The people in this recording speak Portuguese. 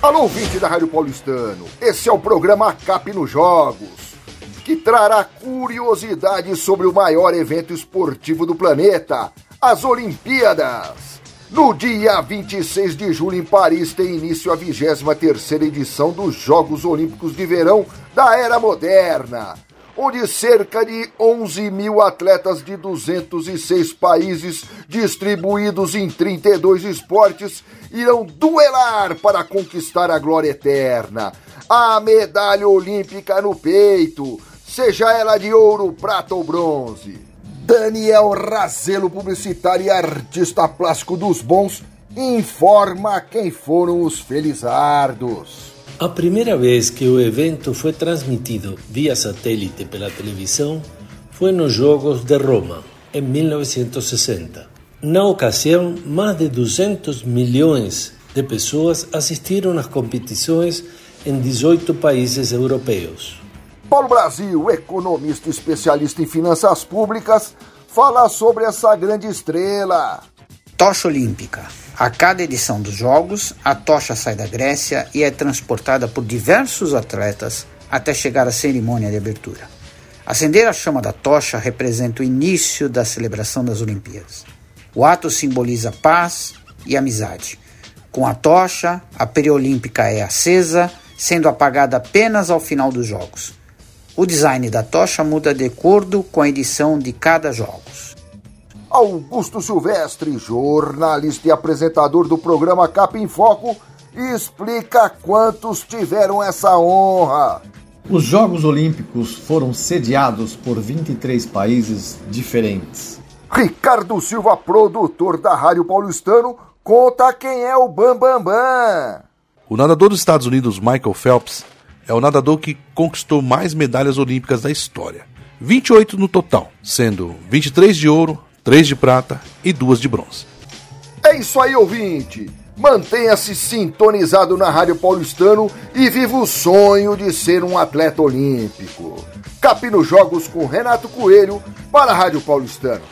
Alô, ouvinte da Rádio Paulistano, esse é o programa Cap nos Jogos, que trará curiosidades sobre o maior evento esportivo do planeta, as Olimpíadas. No dia 26 de julho, em Paris, tem início a 23ª edição dos Jogos Olímpicos de Verão da Era Moderna onde cerca de 11 mil atletas de 206 países, distribuídos em 32 esportes, irão duelar para conquistar a glória eterna. A medalha olímpica no peito, seja ela de ouro, prata ou bronze. Daniel Razelo, publicitário e artista plástico dos bons, informa quem foram os felizardos. A primeira vez que o evento foi transmitido via satélite pela televisão foi nos Jogos de Roma, em 1960. Na ocasião, mais de 200 milhões de pessoas assistiram às competições em 18 países europeus. Paulo Brasil, economista especialista em finanças públicas, fala sobre essa grande estrela. Tocha Olímpica. A cada edição dos Jogos, a tocha sai da Grécia e é transportada por diversos atletas até chegar à cerimônia de abertura. Acender a chama da tocha representa o início da celebração das Olimpíadas. O ato simboliza paz e amizade. Com a tocha, a periolímpica é acesa, sendo apagada apenas ao final dos jogos. O design da tocha muda de acordo com a edição de cada jogos. Augusto Silvestre, jornalista e apresentador do programa Cap em Foco, explica quantos tiveram essa honra. Os Jogos Olímpicos foram sediados por 23 países diferentes. Ricardo Silva, produtor da Rádio Paulistano, conta quem é o Bambambam. Bam, Bam. O nadador dos Estados Unidos, Michael Phelps, é o nadador que conquistou mais medalhas olímpicas da história. 28 no total, sendo 23 de ouro, 3 de prata e 2 de bronze. É isso aí, ouvinte! Mantenha-se sintonizado na Rádio Paulistano e viva o sonho de ser um atleta olímpico. Capi nos Jogos com Renato Coelho para a Rádio Paulistano.